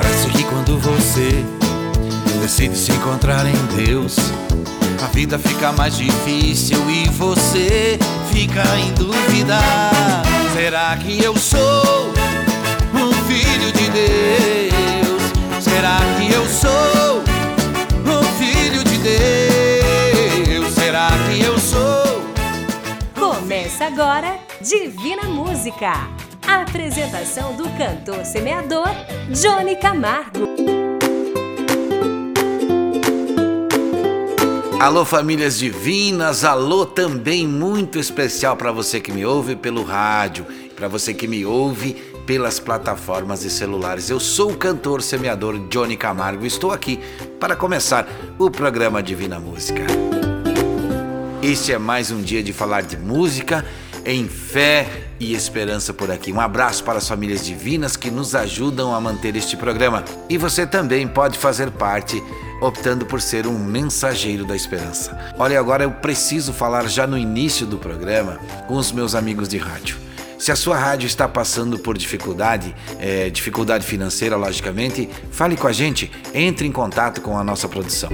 Parece que quando você decide se encontrar em Deus, a vida fica mais difícil e você fica em dúvida. Será que eu sou um filho de Deus? Será que eu sou um filho de Deus? Será que eu sou? Começa agora Divina Música. Apresentação do cantor semeador Johnny Camargo. Alô, famílias divinas, alô também muito especial para você que me ouve pelo rádio, para você que me ouve pelas plataformas e celulares. Eu sou o cantor semeador Johnny Camargo e estou aqui para começar o programa Divina Música. Este é mais um dia de falar de música em fé e esperança por aqui. Um abraço para as famílias divinas que nos ajudam a manter este programa. E você também pode fazer parte optando por ser um mensageiro da esperança. Olha, agora eu preciso falar já no início do programa com os meus amigos de rádio. Se a sua rádio está passando por dificuldade, é, dificuldade financeira, logicamente, fale com a gente, entre em contato com a nossa produção.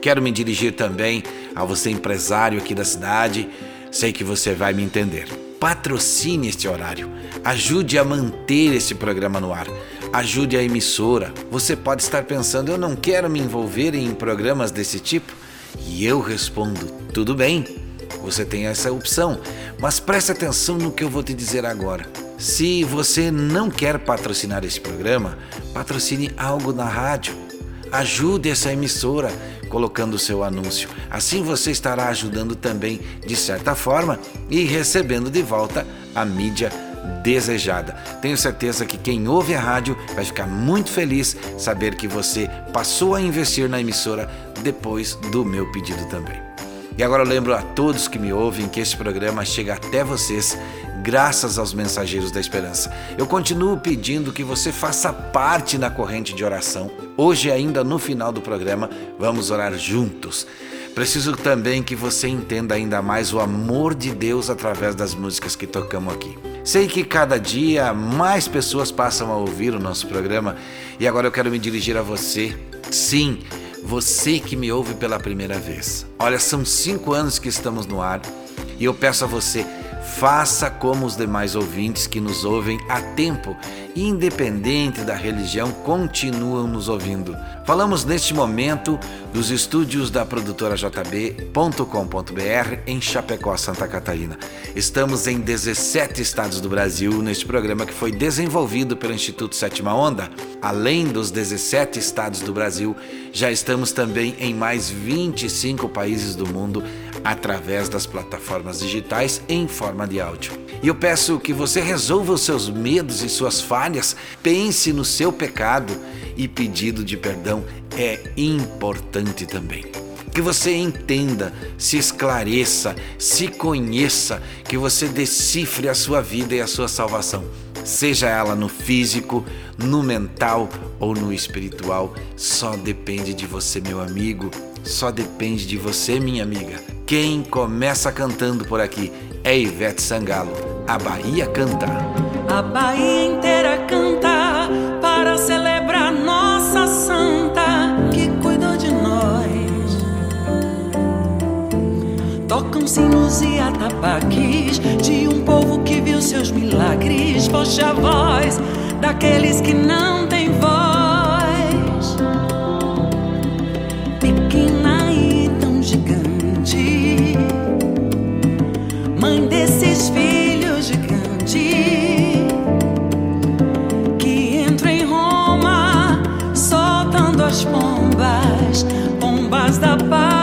Quero me dirigir também a você, empresário aqui da cidade Sei que você vai me entender. Patrocine este horário. Ajude a manter esse programa no ar. Ajude a emissora. Você pode estar pensando, eu não quero me envolver em programas desse tipo. E eu respondo, tudo bem. Você tem essa opção. Mas preste atenção no que eu vou te dizer agora. Se você não quer patrocinar esse programa, patrocine algo na rádio. Ajude essa emissora colocando seu anúncio. Assim você estará ajudando também, de certa forma, e recebendo de volta a mídia desejada. Tenho certeza que quem ouve a rádio vai ficar muito feliz saber que você passou a investir na emissora depois do meu pedido também. E agora eu lembro a todos que me ouvem que este programa chega até vocês graças aos mensageiros da esperança. Eu continuo pedindo que você faça parte na corrente de oração. Hoje, ainda no final do programa, vamos orar juntos. Preciso também que você entenda ainda mais o amor de Deus através das músicas que tocamos aqui. Sei que cada dia mais pessoas passam a ouvir o nosso programa e agora eu quero me dirigir a você. Sim, você que me ouve pela primeira vez. Olha, são cinco anos que estamos no ar e eu peço a você Faça como os demais ouvintes que nos ouvem há tempo, independente da religião, continuam nos ouvindo. Falamos neste momento dos estúdios da produtora JB.com.br em Chapecó, Santa Catarina. Estamos em 17 estados do Brasil neste programa que foi desenvolvido pelo Instituto Sétima Onda. Além dos 17 estados do Brasil, já estamos também em mais 25 países do mundo através das plataformas digitais em forma de áudio. E eu peço que você resolva os seus medos e suas falhas, pense no seu pecado e pedido de perdão é importante também. Que você entenda, se esclareça, se conheça, que você decifre a sua vida e a sua salvação, seja ela no físico, no mental ou no espiritual, só depende de você, meu amigo, só depende de você, minha amiga. Quem começa cantando por aqui é Ivete Sangalo. A Bahia canta. A Bahia inteira canta para celebrar nossa santa que cuidou de nós. Tocam sinos e atabaques de um povo que viu seus milagres. Foste a voz daqueles que não as pombas, pombas da paz.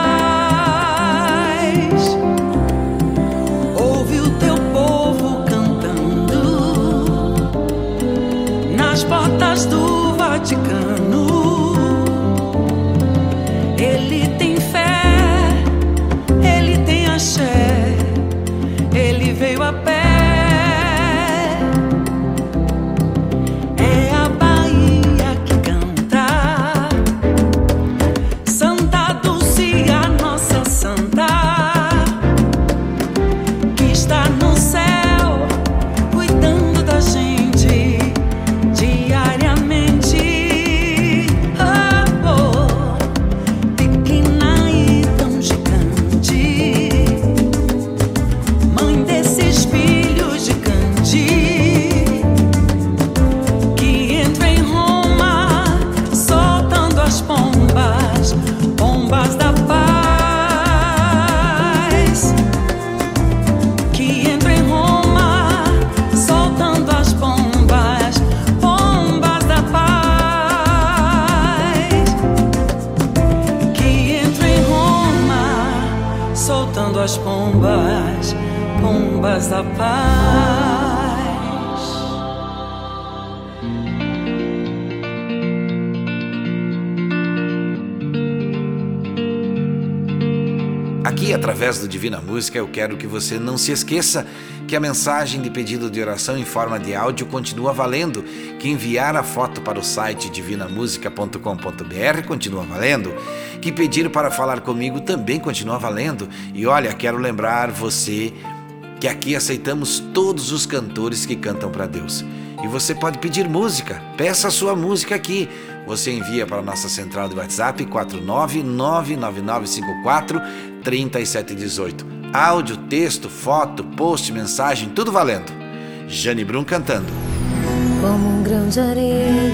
Divina Música, eu quero que você não se esqueça que a mensagem de pedido de oração em forma de áudio continua valendo, que enviar a foto para o site divinamusica.com.br continua valendo, que pedir para falar comigo também continua valendo. E olha, quero lembrar você que aqui aceitamos todos os cantores que cantam para Deus. E você pode pedir música, peça a sua música aqui. Você envia para a nossa central de WhatsApp 4999954 3718. Áudio, texto, foto, post, mensagem, tudo valendo. Jane Brum cantando. Como um grão de areia,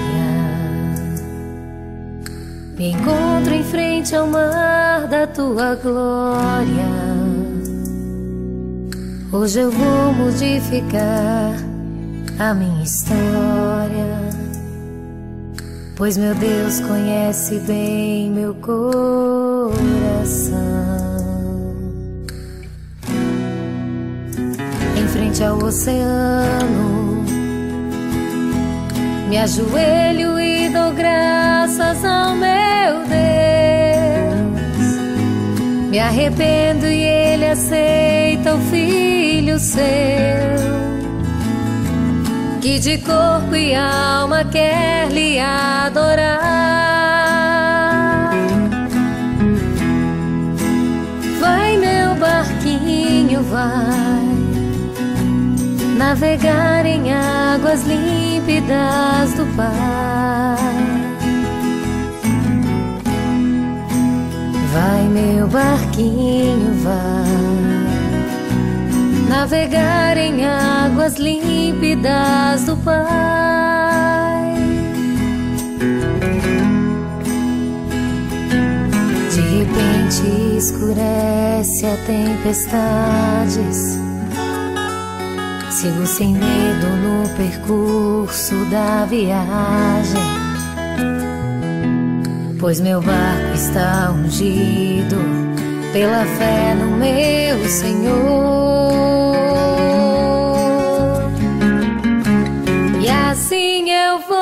me encontro em frente ao mar da tua glória. Hoje eu vou modificar a minha história. Pois meu Deus conhece bem meu coração. frente ao oceano. Me ajoelho e dou graças ao meu Deus. Me arrependo e Ele aceita o filho seu, que de corpo e alma quer lhe adorar. Vai, meu barquinho, vai navegar em águas límpidas do Pai. Vai, meu barquinho, vai navegar em águas límpidas do Pai. De repente escurece a tempestades. Sigo sem medo no percurso da viagem, pois meu barco está ungido pela fé no meu Senhor. E assim eu vou,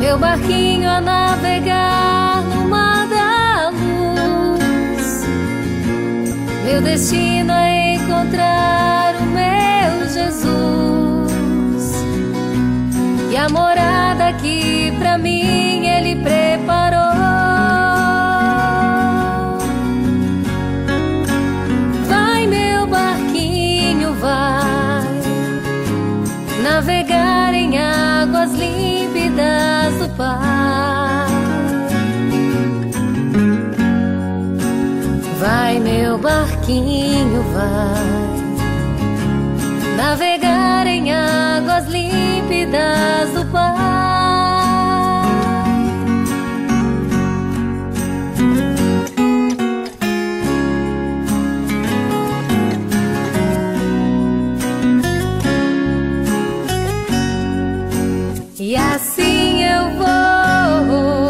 meu barquinho a navegar no mar da luz, meu destino é morada que pra mim Ele preparou. Vai, meu barquinho, vai navegar em águas límpidas do Pai. Vai, meu barquinho, vai navegar em águas límpidas do assim eu vou,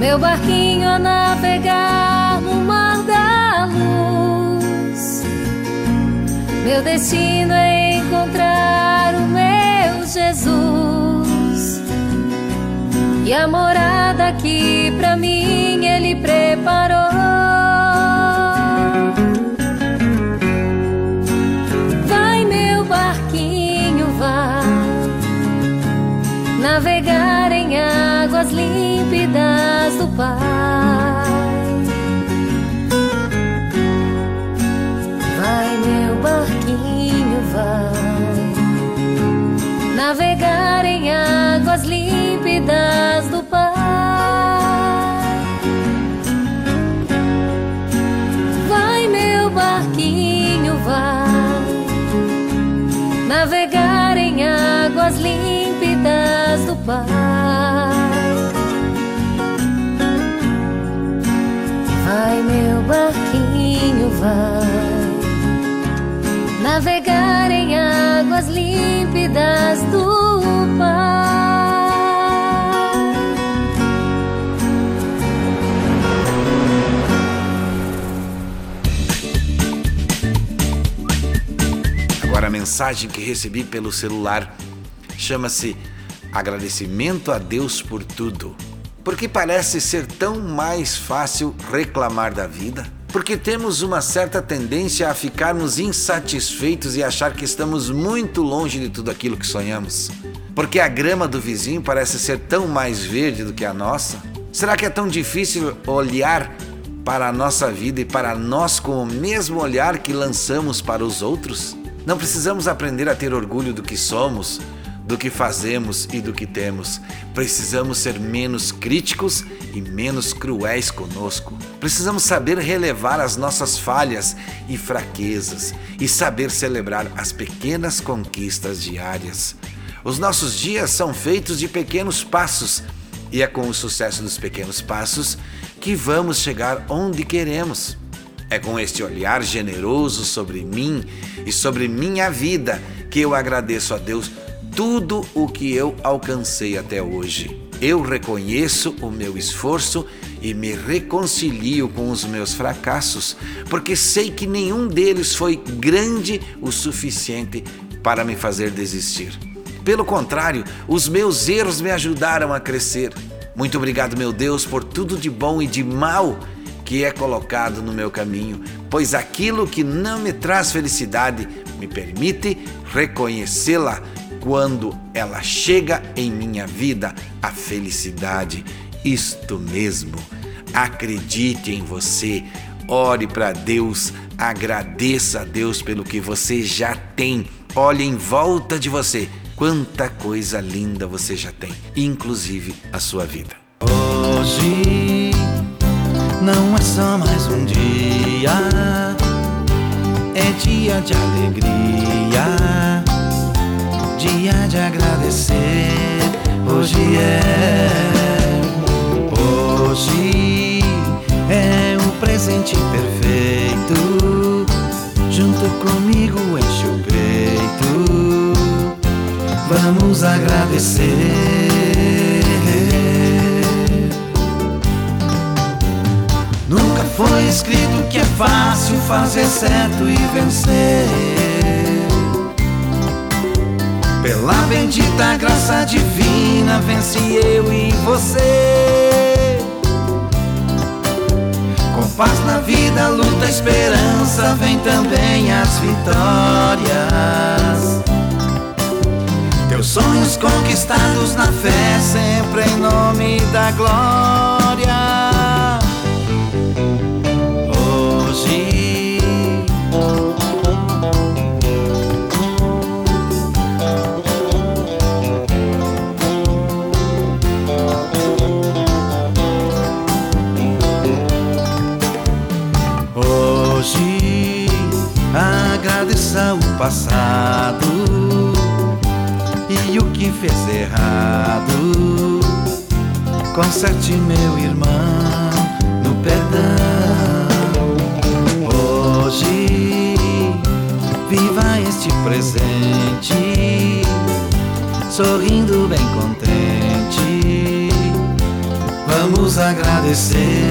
meu barquinho a navegar no mar da luz. Meu destino é encontrar o meu Jesus e a morada que pra mim Ele preparou. Do Pai. Vai, meu barquinho, vai navegar em águas límpidas do Pai. Vai, meu barquinho, vai navegar em águas límpidas do Pai. barquinho vai navegar em águas límpidas do mar. Agora a mensagem que recebi pelo celular chama-se Agradecimento a Deus por tudo. Porque parece ser tão mais fácil reclamar da vida? Porque temos uma certa tendência a ficarmos insatisfeitos e achar que estamos muito longe de tudo aquilo que sonhamos? Porque a grama do vizinho parece ser tão mais verde do que a nossa? Será que é tão difícil olhar para a nossa vida e para nós com o mesmo olhar que lançamos para os outros? Não precisamos aprender a ter orgulho do que somos, do que fazemos e do que temos. Precisamos ser menos críticos e menos cruéis conosco. Precisamos saber relevar as nossas falhas e fraquezas e saber celebrar as pequenas conquistas diárias. Os nossos dias são feitos de pequenos passos e é com o sucesso dos pequenos passos que vamos chegar onde queremos. É com este olhar generoso sobre mim e sobre minha vida que eu agradeço a Deus tudo o que eu alcancei até hoje. Eu reconheço o meu esforço e me reconcilio com os meus fracassos, porque sei que nenhum deles foi grande o suficiente para me fazer desistir. Pelo contrário, os meus erros me ajudaram a crescer. Muito obrigado, meu Deus, por tudo de bom e de mal que é colocado no meu caminho, pois aquilo que não me traz felicidade me permite reconhecê-la quando ela chega em minha vida, a felicidade. Isto mesmo. Acredite em você, ore para Deus, agradeça a Deus pelo que você já tem. Olhe em volta de você Quanta coisa linda você já tem, inclusive a sua vida. Hoje não é só mais um dia, é dia de alegria, dia de agradecer. Hoje é, hoje é o presente perfeito. Junto comigo enche o peito vamos agradecer. Nunca foi escrito que é fácil fazer certo e vencer. Pela bendita graça divina, vence eu e você. Com paz na vida, luta, esperança, vem também as vitórias. Teus sonhos conquistados na fé, sempre em nome da glória. Hoje agradeça o passado e o que fez errado. Conserte, meu irmão, no perdão. Hoje, viva este presente, sorrindo bem contente. Vamos agradecer.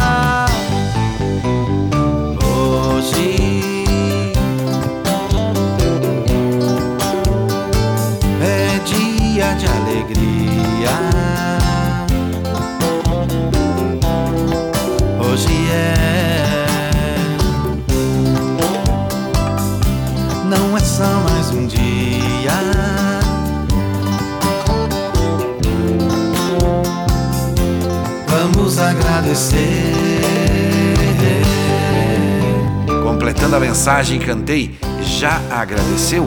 hoje é dia de alegria. Hoje é, não é só mais um dia. Vamos agradecer. Completando a mensagem, cantei Já agradeceu?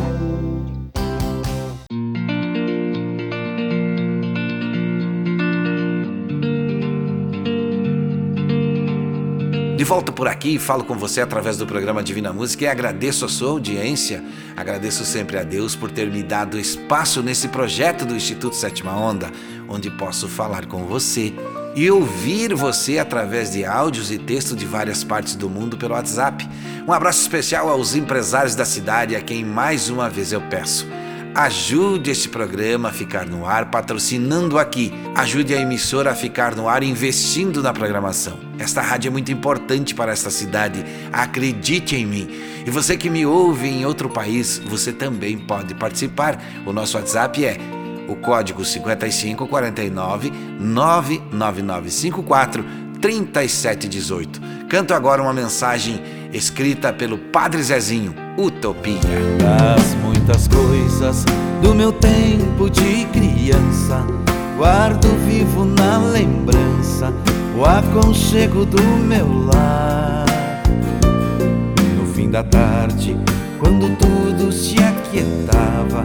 De volta por aqui, falo com você através do programa Divina Música e agradeço a sua audiência. Agradeço sempre a Deus por ter me dado espaço nesse projeto do Instituto Sétima Onda, onde posso falar com você e ouvir você através de áudios e texto de várias partes do mundo pelo WhatsApp. Um abraço especial aos empresários da cidade a quem mais uma vez eu peço Ajude este programa a ficar no ar patrocinando aqui. Ajude a emissora a ficar no ar investindo na programação. Esta rádio é muito importante para esta cidade. Acredite em mim. E você que me ouve em outro país, você também pode participar. O nosso WhatsApp é o código 5549 99954 3718. Canto agora uma mensagem escrita pelo Padre Zezinho, Utopia. Das muitas coisas do meu tempo de criança, guardo vivo na lembrança o aconchego do meu lar. No fim da tarde, quando tudo se aquietava,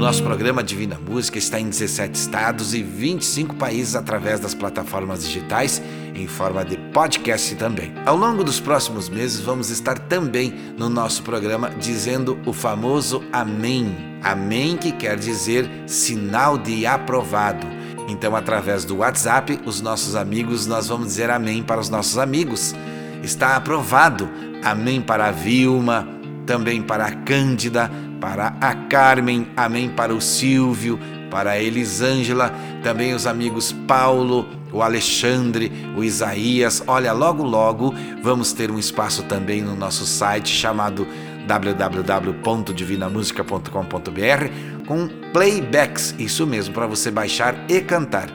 Nosso programa Divina Música está em 17 estados e 25 países através das plataformas digitais, em forma de podcast também. Ao longo dos próximos meses, vamos estar também no nosso programa dizendo o famoso Amém. Amém, que quer dizer sinal de aprovado. Então, através do WhatsApp, os nossos amigos, nós vamos dizer amém para os nossos amigos. Está aprovado. Amém para a Vilma, também para a Cândida, para a Carmen, amém para o Silvio, para a Elisângela, também os amigos Paulo, o Alexandre, o Isaías. Olha, logo logo vamos ter um espaço também no nosso site chamado www.divinamusica.com.br com playbacks, isso mesmo, para você baixar e cantar.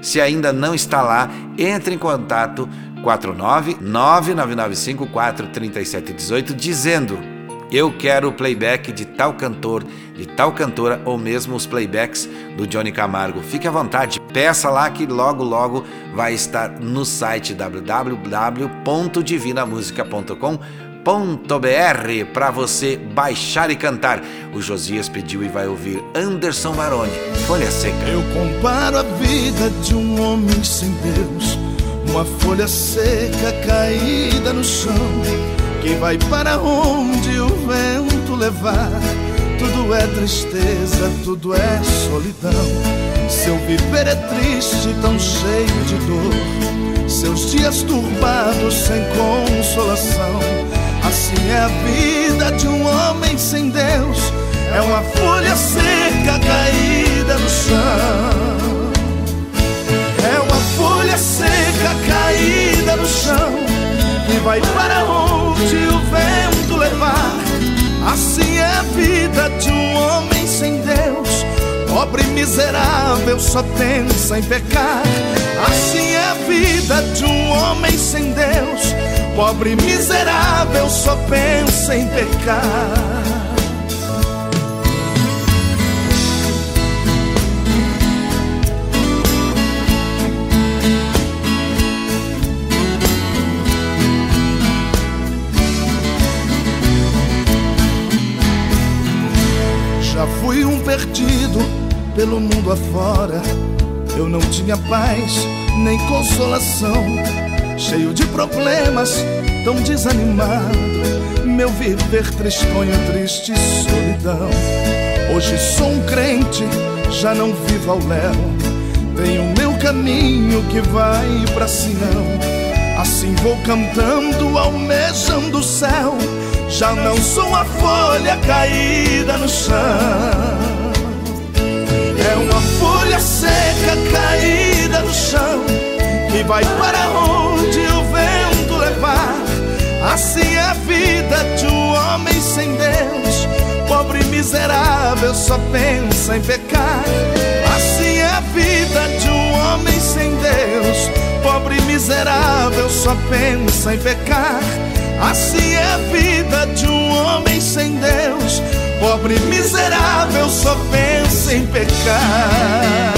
Se ainda não está lá, entre em contato 49 99954 3718 dizendo eu quero o playback de tal cantor, de tal cantora ou mesmo os playbacks do Johnny Camargo. Fique à vontade, peça lá que logo logo vai estar no site www.divinamusica.com.br para você baixar e cantar. O Josias pediu e vai ouvir Anderson Baroni, Folha Seca. Eu comparo a vida de um homem sem Deus, uma folha seca caída no chão que vai para onde o vento levar. Tudo é tristeza, tudo é solidão. Seu viver é triste, tão cheio de dor. Seus dias turbados, sem consolação. Assim é a vida de um homem sem Deus. É uma folha seca caída no chão. É uma folha seca caída no chão que vai para onde o vento levar. Assim é a vida de um homem sem Deus, pobre miserável, só pensa em pecar. Assim é a vida de um homem sem Deus, pobre miserável, só pensa em pecar. Fui um perdido pelo mundo afora. Eu não tinha paz nem consolação, cheio de problemas, tão desanimado. Meu viver tristonho, triste solidão. Hoje sou um crente, já não vivo ao léu. Tenho meu caminho que vai pra Sião. Assim vou cantando, almejando o céu já não sou a folha caída no chão. É uma folha seca caída no chão que vai para onde o vento levar. Assim é a vida de um homem sem Deus, pobre miserável, só pensa em pecar. Assim é a vida de um homem sem Deus, pobre miserável, só pensa em pecar. Assim é a vida de um homem sem Deus, pobre miserável, só pensa em pecar.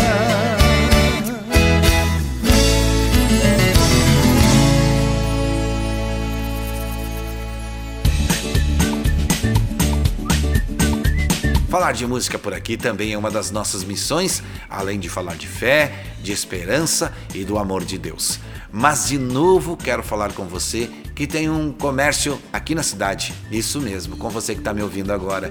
Falar de música por aqui também é uma das nossas missões, além de falar de fé, de esperança e do amor de Deus. Mas de novo quero falar com você que tem um comércio aqui na cidade. Isso mesmo, com você que está me ouvindo agora.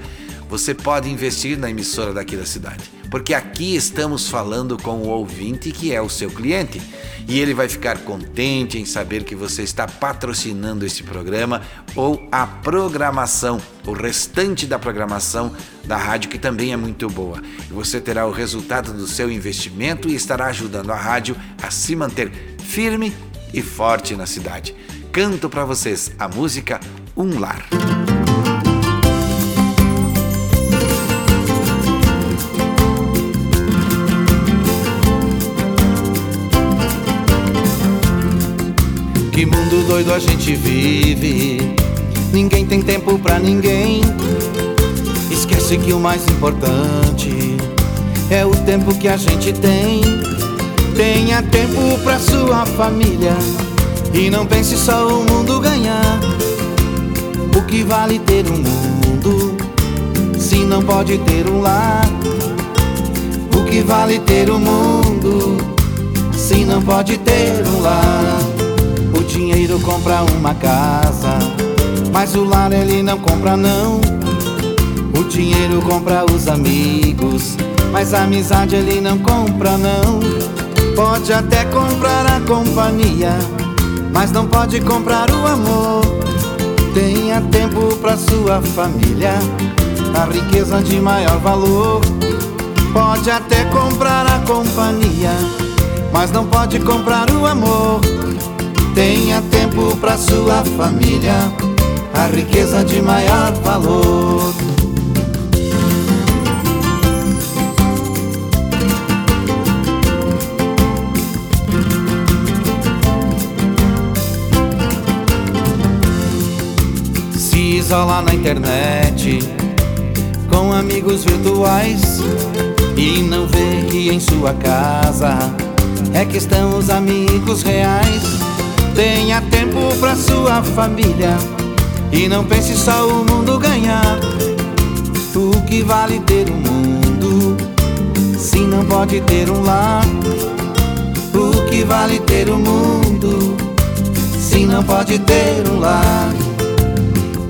Você pode investir na emissora daqui da cidade, porque aqui estamos falando com o ouvinte que é o seu cliente e ele vai ficar contente em saber que você está patrocinando esse programa ou a programação, o restante da programação da rádio que também é muito boa. E você terá o resultado do seu investimento e estará ajudando a rádio a se manter firme e forte na cidade canto para vocês a música Um Lar. Que mundo doido a gente vive. Ninguém tem tempo pra ninguém. Esquece que o mais importante é o tempo que a gente tem. Tenha tempo pra sua família e não pense só o mundo ganhar. O que vale ter um mundo se não pode ter um lar? O que vale ter um mundo se não pode ter um lar? O dinheiro compra uma casa, mas o lar ele não compra não. O dinheiro compra os amigos, mas a amizade ele não compra não. Pode até comprar a companhia mas não pode comprar o amor. Tenha tempo para sua família, a riqueza de maior valor. Pode até comprar a companhia, mas não pode comprar o amor. Tenha tempo para sua família, a riqueza de maior valor. Isola na internet com amigos virtuais e não vê que em sua casa é que estão os amigos reais. Tenha tempo pra sua família e não pense só o mundo ganhar. O que vale ter um mundo se não pode ter um lar? O que vale ter um mundo se não pode ter um lar?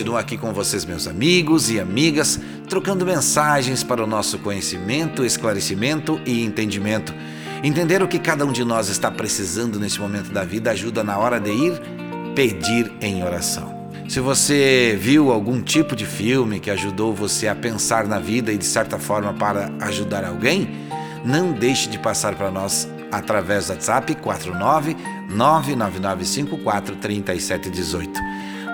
Continuo aqui com vocês, meus amigos e amigas, trocando mensagens para o nosso conhecimento, esclarecimento e entendimento. Entender o que cada um de nós está precisando nesse momento da vida ajuda na hora de ir pedir em oração. Se você viu algum tipo de filme que ajudou você a pensar na vida e de certa forma para ajudar alguém, não deixe de passar para nós através do WhatsApp 49 99954 3718.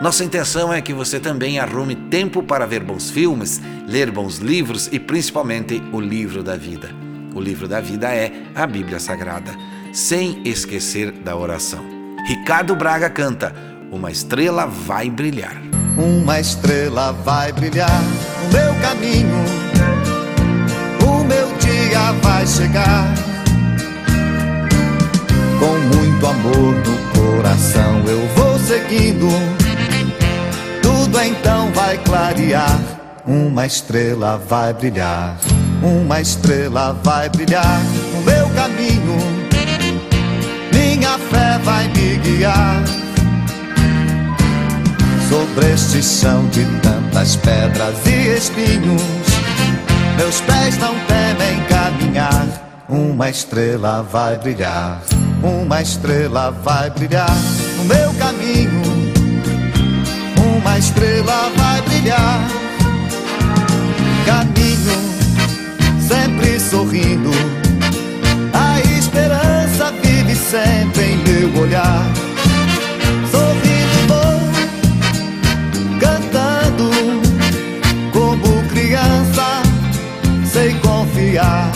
Nossa intenção é que você também arrume tempo para ver bons filmes, ler bons livros e principalmente o livro da vida. O livro da vida é a Bíblia Sagrada, sem esquecer da oração. Ricardo Braga canta: Uma estrela vai brilhar. Uma estrela vai brilhar no meu caminho, o meu dia vai chegar. Com muito amor no coração eu vou seguindo tudo então vai clarear. Uma estrela vai brilhar, uma estrela vai brilhar no meu caminho. Minha fé vai me guiar. Sobre este chão de tantas pedras e espinhos, meus pés não temem caminhar. Uma estrela vai brilhar, uma estrela vai brilhar no meu caminho uma estrela vai brilhar. Caminho sempre sorrindo, a esperança vive sempre em meu olhar. Sorrindo cantando como criança, sei confiar.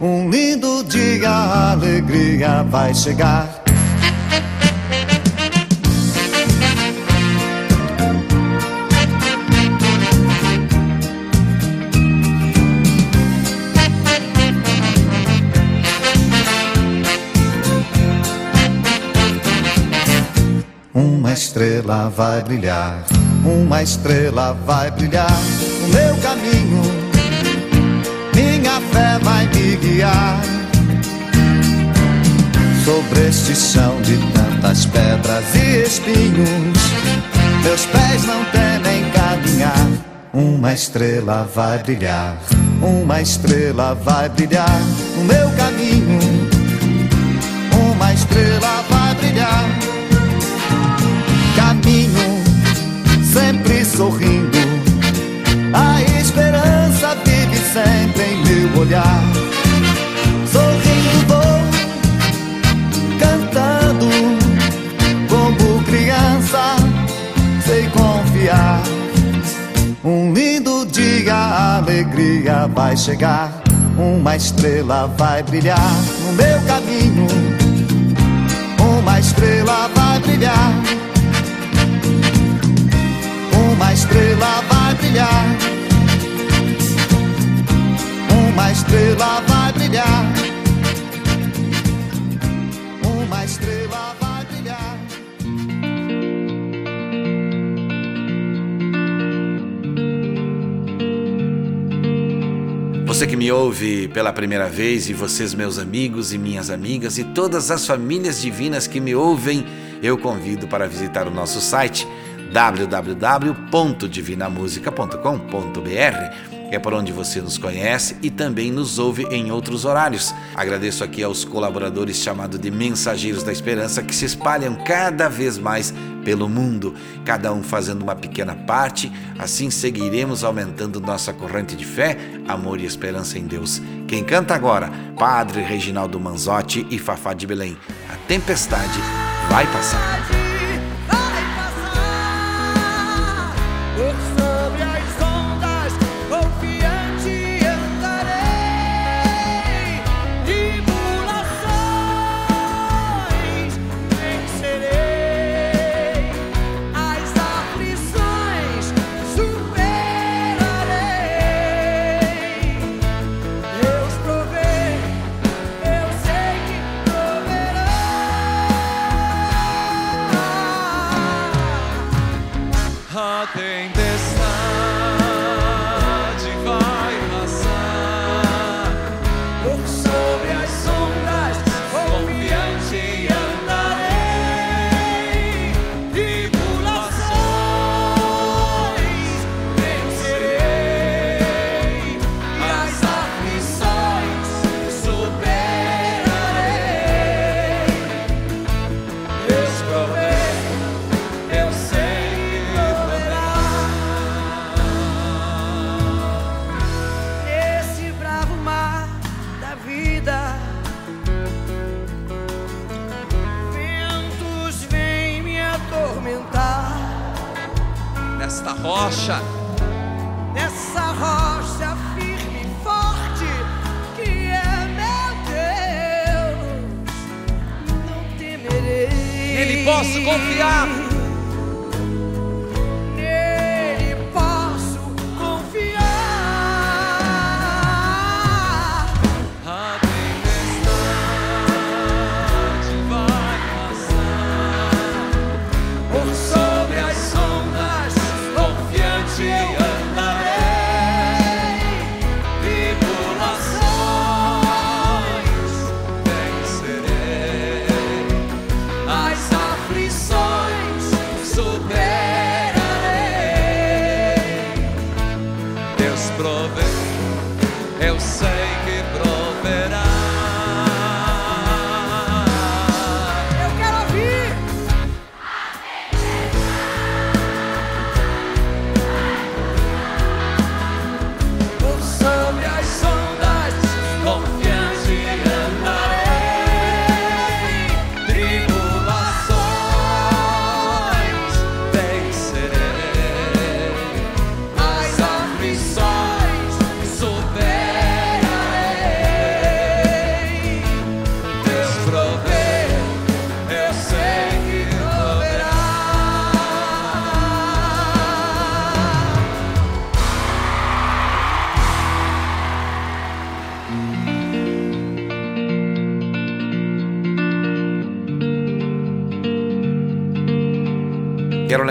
Um lindo dia, a alegria vai chegar. Estrela vai brilhar, uma estrela vai brilhar no meu caminho, minha fé vai me guiar. Sobre este chão de tantas pedras e espinhos, meus pés não temem caminhar. Uma estrela vai brilhar, uma estrela vai brilhar no meu caminho. Olhar. Sorrindo vou, cantando, como criança, sei confiar. Um lindo dia, a alegria vai chegar. Uma estrela vai brilhar no meu caminho. Uma estrela vai brilhar uma estrela vai brilhar. Uma estrela vai brilhar. Uma estrela vai brilhar. Você que me ouve pela primeira vez e vocês, meus amigos e minhas amigas e todas as famílias divinas que me ouvem, eu convido para visitar o nosso site www.divinamusica.com.br é por onde você nos conhece e também nos ouve em outros horários. Agradeço aqui aos colaboradores chamados de Mensageiros da Esperança que se espalham cada vez mais pelo mundo, cada um fazendo uma pequena parte, assim seguiremos aumentando nossa corrente de fé, amor e esperança em Deus. Quem canta agora? Padre Reginaldo Manzotti e Fafá de Belém. A tempestade vai passar.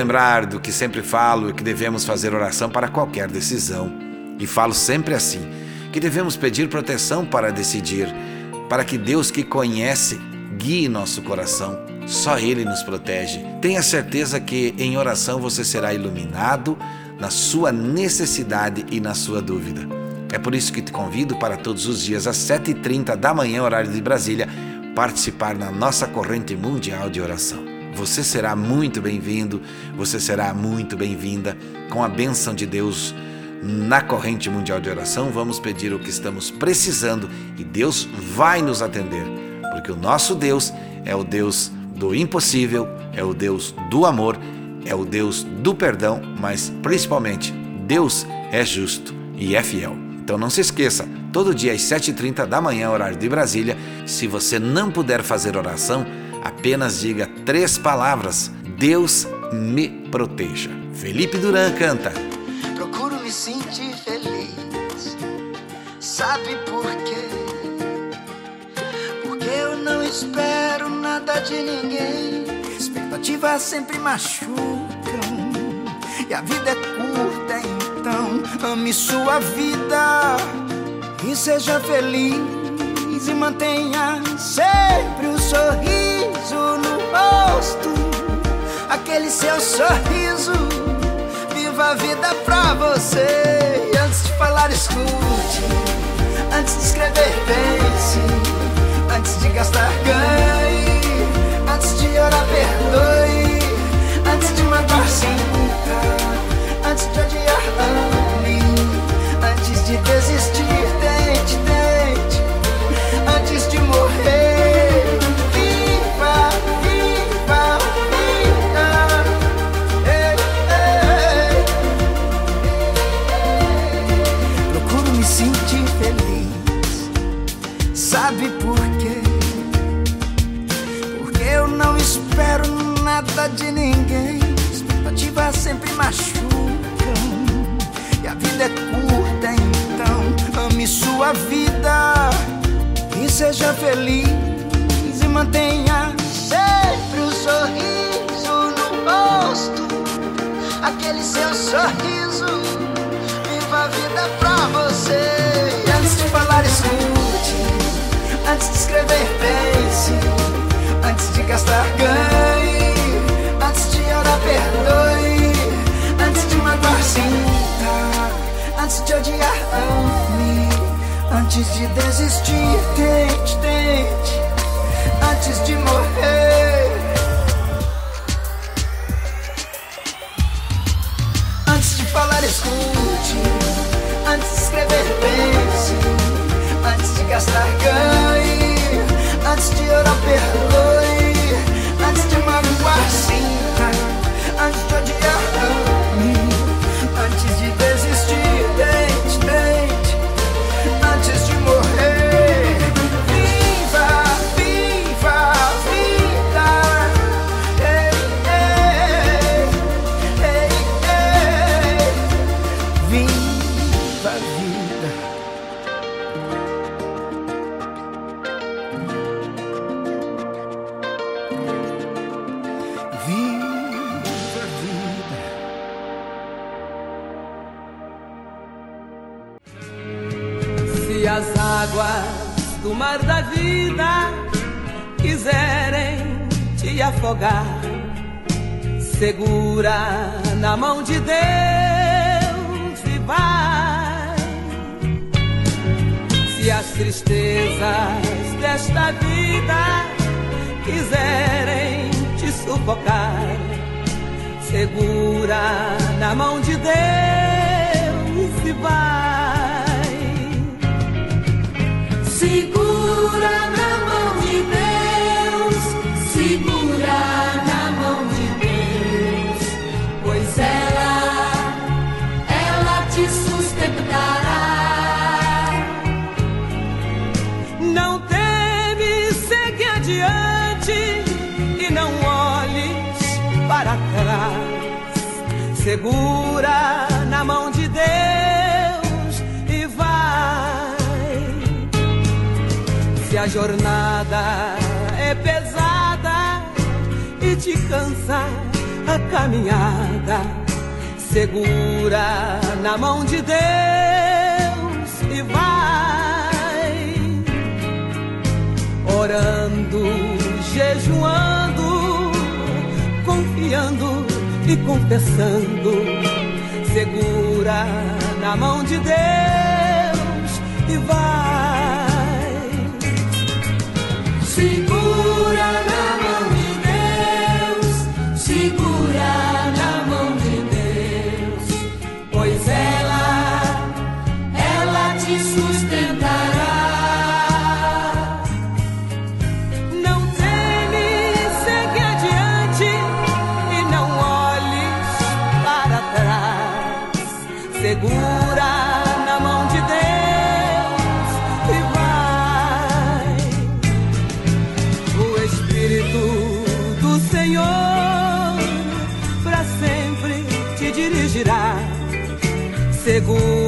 Lembrar do que sempre falo que devemos fazer oração para qualquer decisão. E falo sempre assim: que devemos pedir proteção para decidir, para que Deus que conhece guie nosso coração. Só Ele nos protege. Tenha certeza que em oração você será iluminado na sua necessidade e na sua dúvida. É por isso que te convido para todos os dias às 7h30 da manhã, horário de Brasília, participar na nossa corrente mundial de oração. Você será muito bem-vindo, você será muito bem-vinda. Com a bênção de Deus na corrente mundial de oração, vamos pedir o que estamos precisando e Deus vai nos atender, porque o nosso Deus é o Deus do impossível, é o Deus do amor, é o Deus do perdão, mas principalmente Deus é justo e é fiel. Então não se esqueça, todo dia às 7h30 da manhã, horário de Brasília, se você não puder fazer oração, Apenas diga três palavras: Deus me proteja. Felipe Duran canta. Procuro me sentir feliz. Sabe por quê? Porque eu não espero nada de ninguém. Expectativas sempre machucam. E a vida é curta, então ame sua vida e seja feliz e mantenha sempre o um sorriso no rosto, aquele seu sorriso. Viva a vida pra você. E antes de falar, escute. de desistir. Tente, tente, antes de morrer. Antes de falar, escute. Antes de escrever, pense. Antes de gastar, ganhe. para trás. Segura na mão de Deus e vai. Se a jornada é pesada e te cansa a caminhada, segura na mão de Deus e vai. Orando, jejuando e confessando. Segura na mão de Deus e vai. Segura na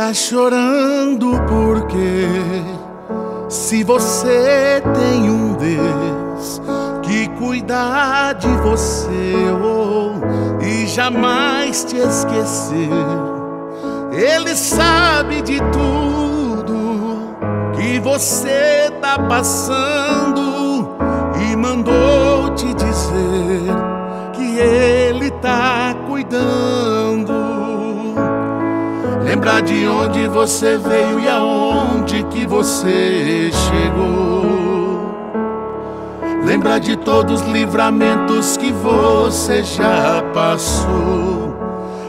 Tá chorando porque se você tem um Deus que cuida de você oh, e jamais te esqueceu, Ele sabe de tudo que você tá passando e mandou te dizer que Ele tá cuidando. Lembrar de onde você veio e aonde que você chegou. Lembrar de todos os livramentos que você já passou.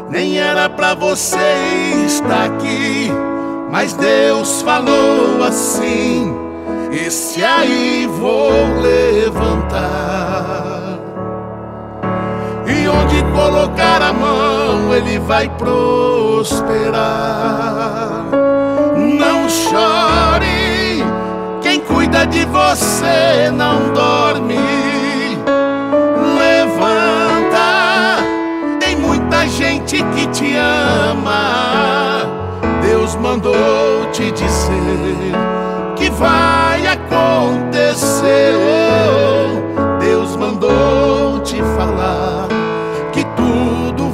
Nem era pra você estar aqui, mas Deus falou assim: Esse aí vou levantar. E onde colocar a mão, ele vai prosperar. Não chore, quem cuida de você não dorme. Levanta, tem muita gente que te ama. Deus mandou te dizer que vai acontecer. Deus mandou te falar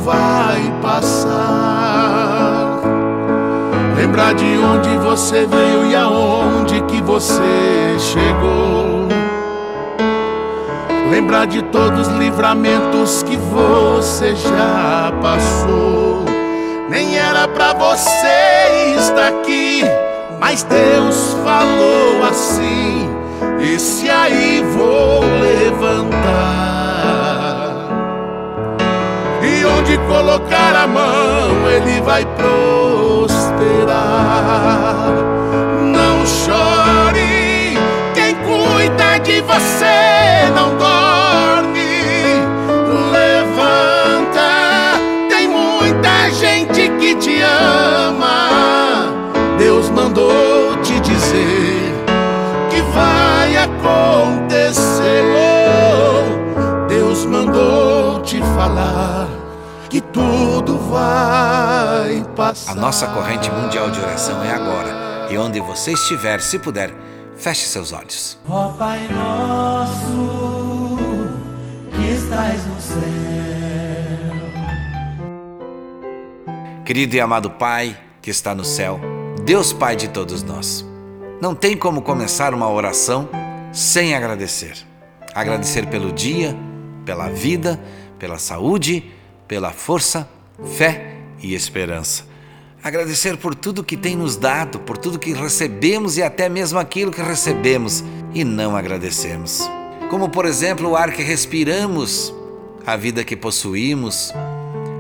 vai passar. Lembrar de onde você veio e aonde que você chegou. Lembrar de todos os livramentos que você já passou. Nem era pra você estar aqui, mas Deus falou vai prosperar. Não chore, quem cuida de você não dorme. Levanta, tem muita gente que te ama. Deus mandou te dizer que vai acontecer. Deus mandou te falar que tudo vai. A nossa corrente mundial de oração é agora. E onde você estiver, se puder, feche seus olhos. Ó Pai nosso que estás no céu. Querido e amado Pai que está no céu, Deus Pai de todos nós, não tem como começar uma oração sem agradecer. Agradecer pelo dia, pela vida, pela saúde, pela força, fé e esperança. Agradecer por tudo que tem nos dado, por tudo que recebemos e até mesmo aquilo que recebemos e não agradecemos. Como, por exemplo, o ar que respiramos, a vida que possuímos,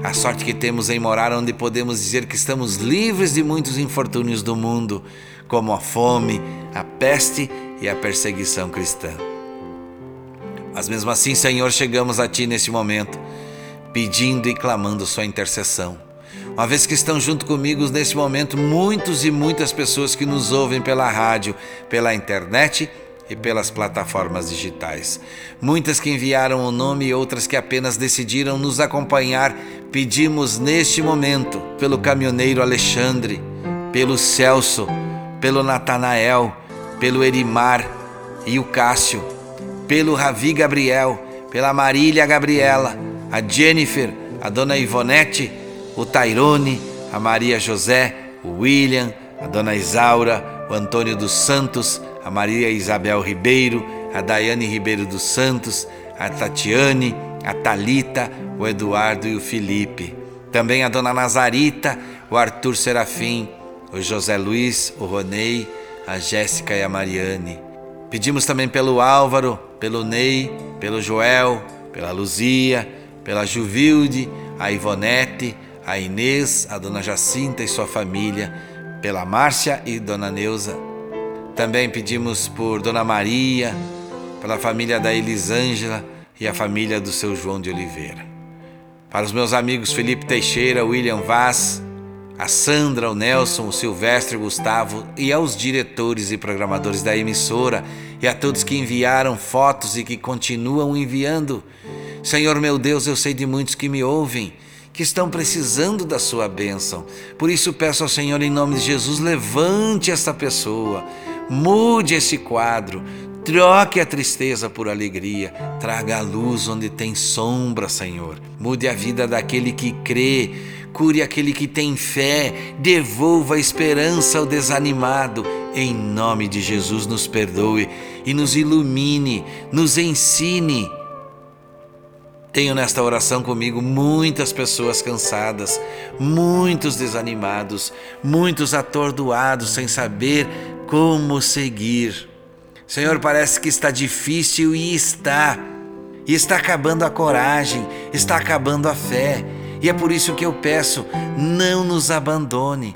a sorte que temos em morar onde podemos dizer que estamos livres de muitos infortúnios do mundo, como a fome, a peste e a perseguição cristã. Mas mesmo assim, Senhor, chegamos a Ti neste momento, pedindo e clamando Sua intercessão. Uma vez que estão junto comigo neste momento muitos e muitas pessoas que nos ouvem pela rádio, pela internet e pelas plataformas digitais. Muitas que enviaram o nome e outras que apenas decidiram nos acompanhar, pedimos neste momento pelo caminhoneiro Alexandre, pelo Celso, pelo Natanael, pelo Erimar e o Cássio, pelo Ravi Gabriel, pela Marília Gabriela, a Jennifer, a Dona Ivonete, o Tairone, a Maria José, o William, a Dona Isaura, o Antônio dos Santos, a Maria Isabel Ribeiro, a Daiane Ribeiro dos Santos, a Tatiane, a Talita, o Eduardo e o Felipe. Também a Dona Nazarita, o Arthur Serafim, o José Luiz, o Ronei, a Jéssica e a Mariane. Pedimos também pelo Álvaro, pelo Ney, pelo Joel, pela Luzia, pela Juvilde, a Ivonete, a Inês, a Dona Jacinta e sua família, pela Márcia e Dona Neuza. Também pedimos por Dona Maria, pela família da Elisângela e a família do seu João de Oliveira. Para os meus amigos Felipe Teixeira, William Vaz, a Sandra, o Nelson, o Silvestre, o Gustavo e aos diretores e programadores da emissora e a todos que enviaram fotos e que continuam enviando. Senhor meu Deus, eu sei de muitos que me ouvem, que estão precisando da sua bênção. Por isso peço ao Senhor, em nome de Jesus, levante essa pessoa, mude esse quadro, Troque a tristeza por alegria, traga a luz onde tem sombra, Senhor. Mude a vida daquele que crê, cure aquele que tem fé, devolva a esperança ao desanimado. Em nome de Jesus, nos perdoe e nos ilumine, nos ensine. Tenho nesta oração comigo muitas pessoas cansadas, muitos desanimados, muitos atordoados sem saber como seguir. Senhor, parece que está difícil e está. E está acabando a coragem, está acabando a fé. E é por isso que eu peço: não nos abandone,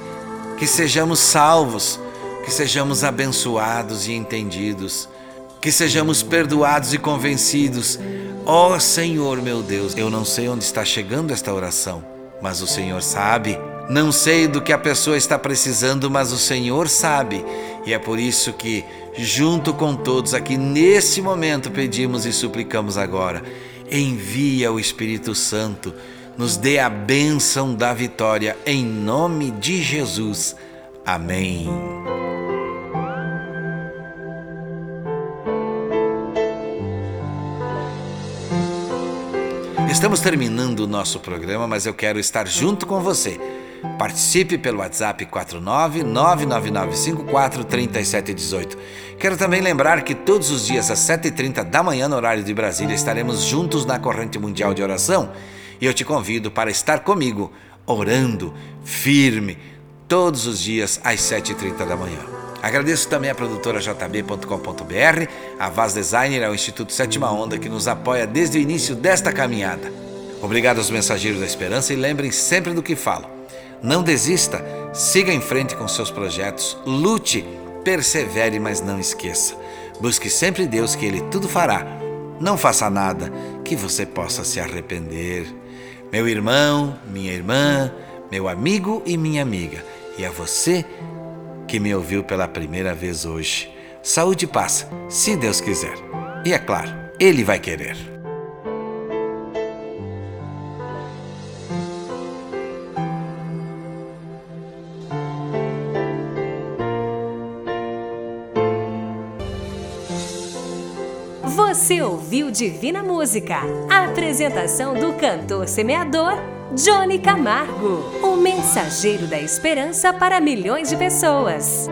que sejamos salvos, que sejamos abençoados e entendidos, que sejamos perdoados e convencidos. Ó oh, Senhor, meu Deus, eu não sei onde está chegando esta oração, mas o Senhor sabe. Não sei do que a pessoa está precisando, mas o Senhor sabe. E é por isso que, junto com todos aqui nesse momento, pedimos e suplicamos agora: envia o Espírito Santo, nos dê a bênção da vitória, em nome de Jesus. Amém. Estamos terminando o nosso programa, mas eu quero estar junto com você. Participe pelo WhatsApp 49999543718. Quero também lembrar que todos os dias às 7h30 da manhã, no horário de Brasília, estaremos juntos na corrente mundial de oração e eu te convido para estar comigo, orando, firme, todos os dias às 7h30 da manhã. Agradeço também à produtora jb.com.br, a Vaz Designer, ao Instituto Sétima Onda, que nos apoia desde o início desta caminhada. Obrigado aos mensageiros da esperança e lembrem sempre do que falo. Não desista, siga em frente com seus projetos, lute, persevere, mas não esqueça. Busque sempre Deus que Ele tudo fará. Não faça nada que você possa se arrepender. Meu irmão, minha irmã, meu amigo e minha amiga, e a você que me ouviu pela primeira vez hoje. Saúde e paz, se Deus quiser. E é claro, Ele vai querer. Você ouviu Divina Música, a apresentação do cantor semeador Johnny Camargo, o mensageiro da esperança para milhões de pessoas.